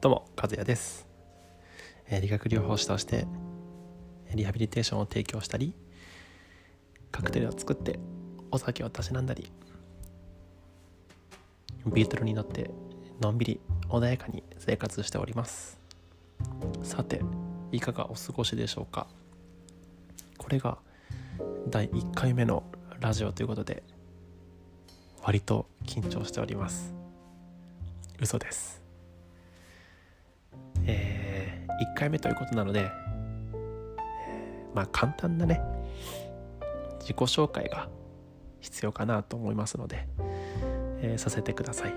どうも和也です、理学療法士としてリハビリテーションを提供したりカクテルを作ってお酒をたしなんだりビートルに乗ってのんびり穏やかに生活しております。さていかがお過ごしでしょうか？これが第1回目のラジオということで割と緊張しております。嘘です。えー、1回目ということなので、えまあ簡単なね自己紹介が必要かなと思いますので、えーさせてください、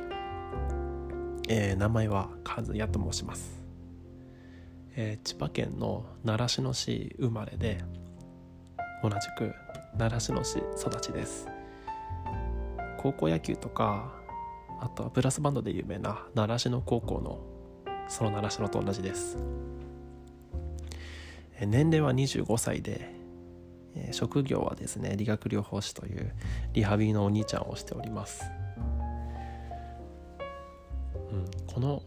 えー名前は和也と申します、えー千葉県の習志野市生まれで同じく習志野市育ちです。高校野球とかあとはブラスバンドで有名な習志野高校のその習志野と同じです。年齢は25歳で職業はですね理学療法士というリハビリのお兄ちゃんをしております、うん、この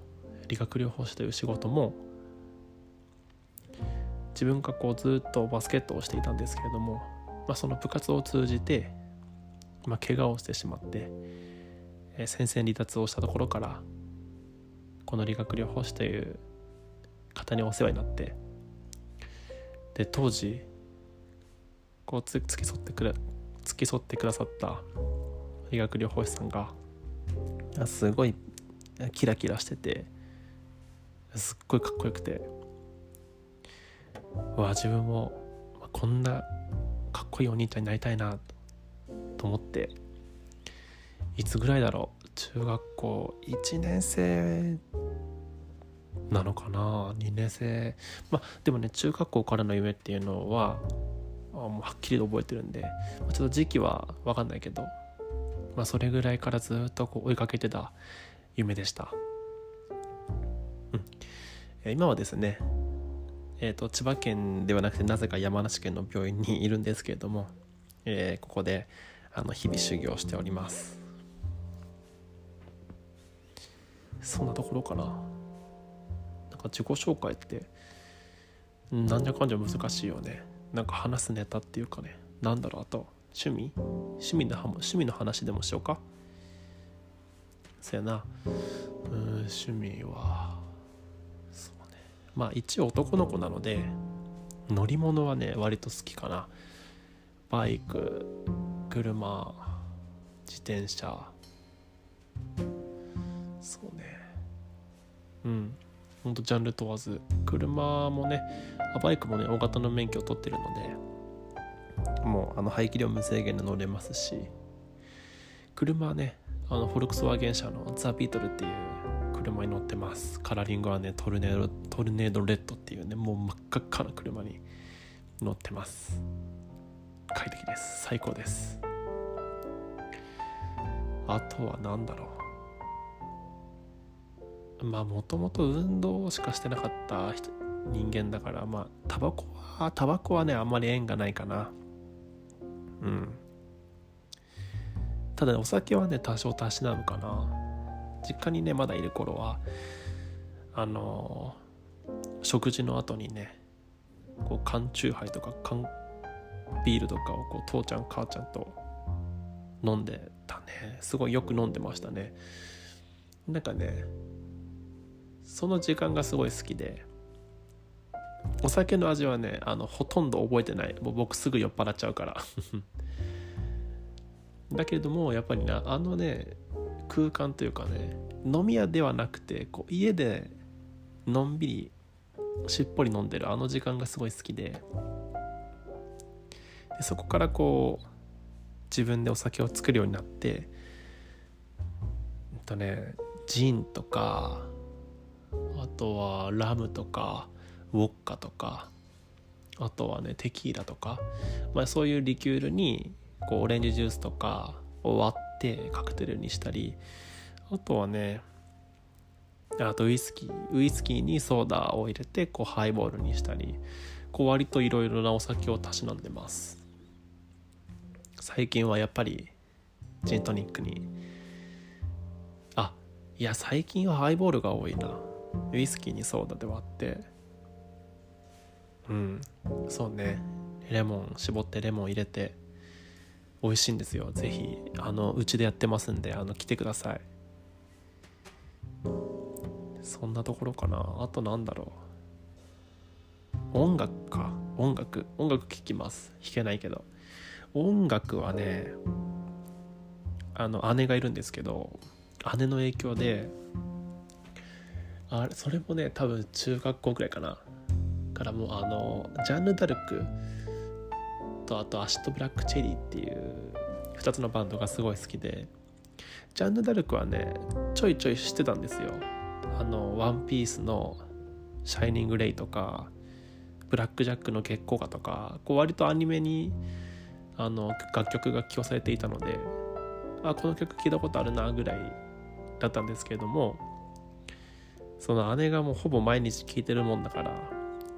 理学療法士という仕事も自分がこうずっとバスケットをしていたんですけれども、まあ、その部活を通じて、まあ、怪我をしてしまって、戦線離脱をしたところからこの理学療法士という方にお世話になってで当時こうつ付き添ってくれ付き添ってくださった理学療法士さんがすごいキラキラしててすっごいかっこよくてわ自分もこんなかっこいいお兄ちゃんになりたいなと思っていつぐらいだろう中学校1年生なのかな？2年生。まあでもね中学校からの夢っていうのはあもうはっきりと覚えてるんで、まちょっと時期は分かんないけど、まあ、それぐらいからずっとこう追いかけてた夢でした、うん。え今はですねえー、と千葉県ではなくてなぜか山梨県の病院にいるんですけれども、えーここであの日々修行しております。そんなところかな。なんか自己紹介ってなんじゃかんじゃ難しいよね。なんか話すネタっていうかね。なんだろうあと趣味？趣味の趣味の話でもしようか？そやな。うん趣味はそうね。まあ一応男の子なので乗り物はね割と好きかな。バイク車自転車そうね。うん。ほんとジャンル問わず。車もねバイクもね大型の免許を取ってるのでもうあの排気量無制限で乗れますし車はねあのフォルクスワーゲン車のザ・ビートルっていう車に乗ってます。カラーリングはねトルネードトルネードレッドっていうねもう真っ赤っかな車に乗ってます。快適です。最高です。あとは何だろう。まあもともと運動しかしてなかった人間だからまあタバコはタバコはねあんまり縁がないかな。うん。ただねお酒はね多少たしなむかな。実家にねまだいる頃はあの食事の後にねこう缶チューハイとか缶ビールとかをこう父ちゃん母ちゃんと飲んでたね。すごいよく飲んでましたね。なんかねその時間がすごい好きでお酒の味はねあのほとんど覚えてない。もう僕すぐ酔っ払っちゃうから。だけれどもやっぱりねあのね空間というかね飲み屋ではなくてこう家でのんびりしっぽり飲んでるあの時間がすごい好きで。でそこからこう自分でお酒を作るようになってえっとねジンとかあとはラムとかウォッカとかあとはねテキーラとか、まあ、そういうリキュールにこうオレンジジュースとかを割ってカクテルにしたりあとはねあとウイスキーウイスキーにソーダを入れてこうハイボールにしたりこう割といろいろなお酒をたしなんでます。最近はやっぱりジントニックに。あいや最近はハイボールが多いな。ウイスキーにソーダで割って。うん。そうね。レモン絞ってレモン入れて。美味しいんですよ。ぜひあのうちでやってますんであの来てください。そんなところかな。あとなんだろう。音楽か。音楽。音楽聴きます。弾けないけど。音楽はねあの姉がいるんですけど姉の影響であれそれもね多分中学校ぐらいかな。からもうあの Janne Da Arc とあと Acid Black Cherry っていう2つのバンドがすごい好きで Janne Da Arc はねちょいちょい知ってたんですよ。あの「ワンピースの「シャイニング・レイ」とか「ブラック・ジャックの月光画」とかこう割とアニメにあの楽曲が起用されていたのであこの曲聴いたことあるなぐらいだったんですけれどもその姉がもうほぼ毎日聴いてるもんだから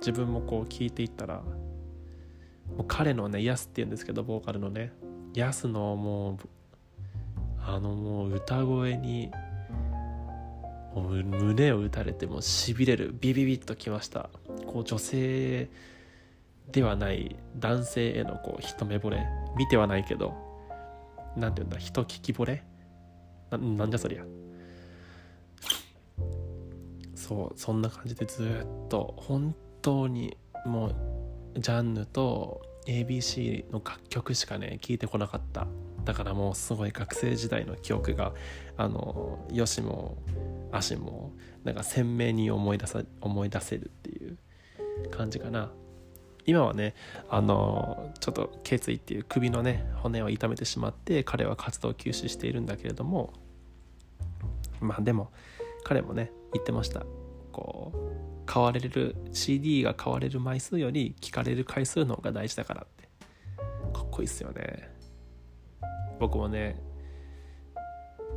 自分もこう聴いていったらもう彼のねヤスっていうんですけどボーカルのねヤスのもうあのもう歌声にもう胸を打たれてもしびれるビビビッときました。こう女性ではない男性へのこう一目惚れ。見てはないけど何て言うんだ人聞き惚れ？ななんじゃそりゃ。そうそんな感じでずっと本当にもうジャンヌと ABC の楽曲しかね聞いてこなかった。だからもうすごい学生時代の記憶があのよしも足もなんか鮮明に思い出さ思い出せるっていう感じかな。今はねあのちょっと頸椎っていう首のね骨を痛めてしまって彼は活動を休止しているんだけれどもまあでも彼もね言ってました。こう買われる CD が買われる枚数より聞かれる回数の方が大事だからって。かっこいいっすよね。僕もね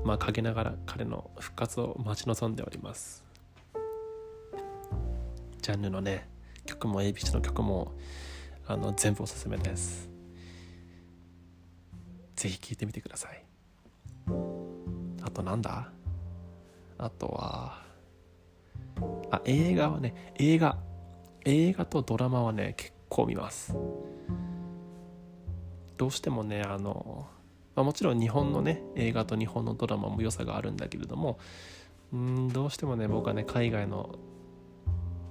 まあ陰ながら彼の復活を待ち望んでおります。ジャンルのね曲も ABC の曲もあの全部おすすめです。ぜひ聴いてみてください。あとなんだ？あとはあ映画はね映画。映画とドラマはね結構見ます。どうしてもねあの、まあ、もちろん日本のね映画と日本のドラマも良さがあるんだけれどもうんどうしてもね僕はね海外の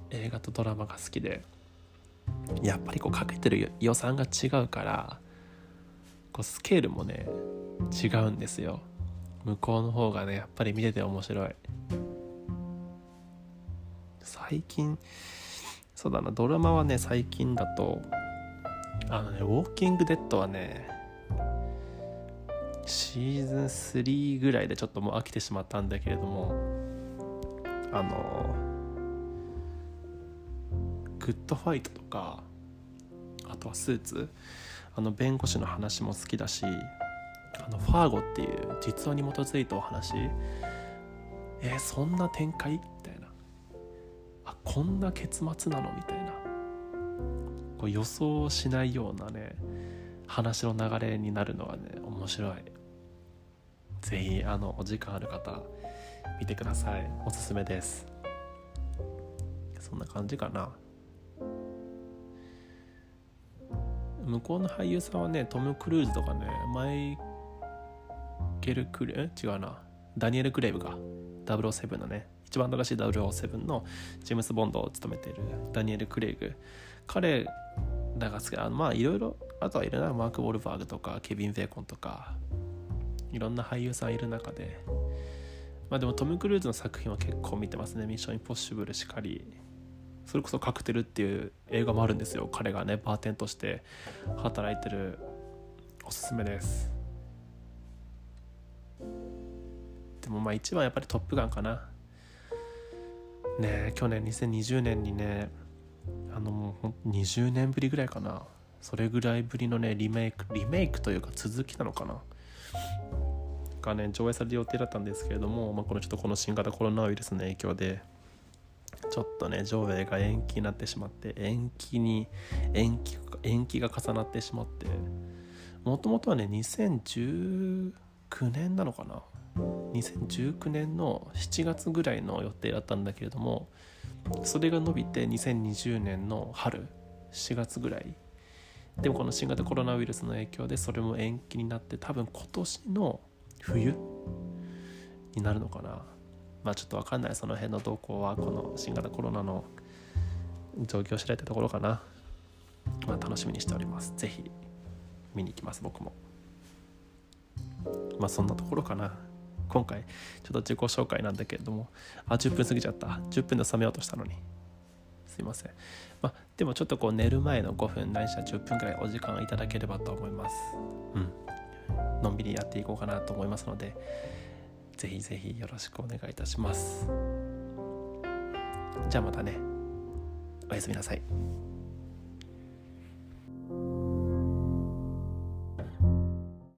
映画とドラマが好きでやっぱりこうかけてる予算が違うからこうスケールもね違うんですよ。向こうの方がねやっぱり見てて面白い。最近そうだなドラマはね最近だとあのね「ウォーキング・デッド」はねシーズン3ぐらいでちょっともう飽きてしまったんだけれどもあのグッドファイトとかあとはスーツあの弁護士の話も好きだしあのファーゴっていう実話に基づいたお話。えー、そんな展開あこんな結末なの？みたいな。こう予想しないようなね話の流れになるのがね面白い。是非あのお時間ある方見てください。おすすめです。そんな感じかな。向こうの俳優さんはねトム・クルーズとかねマイケル・クレ違うな。ダニエル・クレイブが007のね。一番新しい007のジェームス・ボンドを務めているダニエル・クレイグ。彼らが好きあまあいろいろあとはいるなマーク・ウォルバーグとかケビン・ベーコンとかいろんな俳優さんいる中で。まあでもトム・クルーズの作品は結構見てますね。ミッション・インポッシブルしかり。それこそカクテルっていう映画もあるんですよ。彼がねバーテンとして働いてる。おすすめです。でもまあ一番やっぱり「トップガン」かな。ね去年2020年にねあの20年ぶりぐらいかな。それぐらいぶりのねリメイクリメイクというか続きなのかな。がね上映される予定だったんですけれども、まあ、このちょっとこの新型コロナウイルスの影響でちょっとね上映が延期になってしまって延期に延期延期が重なってしまってもともとはね2019年なのかな。2019年の7月ぐらいの予定だったんだけれどもそれが伸びて2020年の春4月ぐらい。でもこの新型コロナウイルスの影響でそれも延期になって多分今年の冬になるのかな。まあちょっと分かんない。その辺の動向はこの新型コロナの状況次第ってところかな。まあ楽しみにしております。是非見に行きます僕も。まあそんなところかな。今回ちょっと自己紹介なんだけれども。あ10分過ぎちゃった。10分で収めようとしたのに。すいません。まあでもちょっとこう寝る前の5分ないしは10分くらいお時間いただければと思います。うん。のんびりやっていこうかなと思いますのでぜひぜひよろしくお願いいたします。じゃあまたね。おやすみなさい。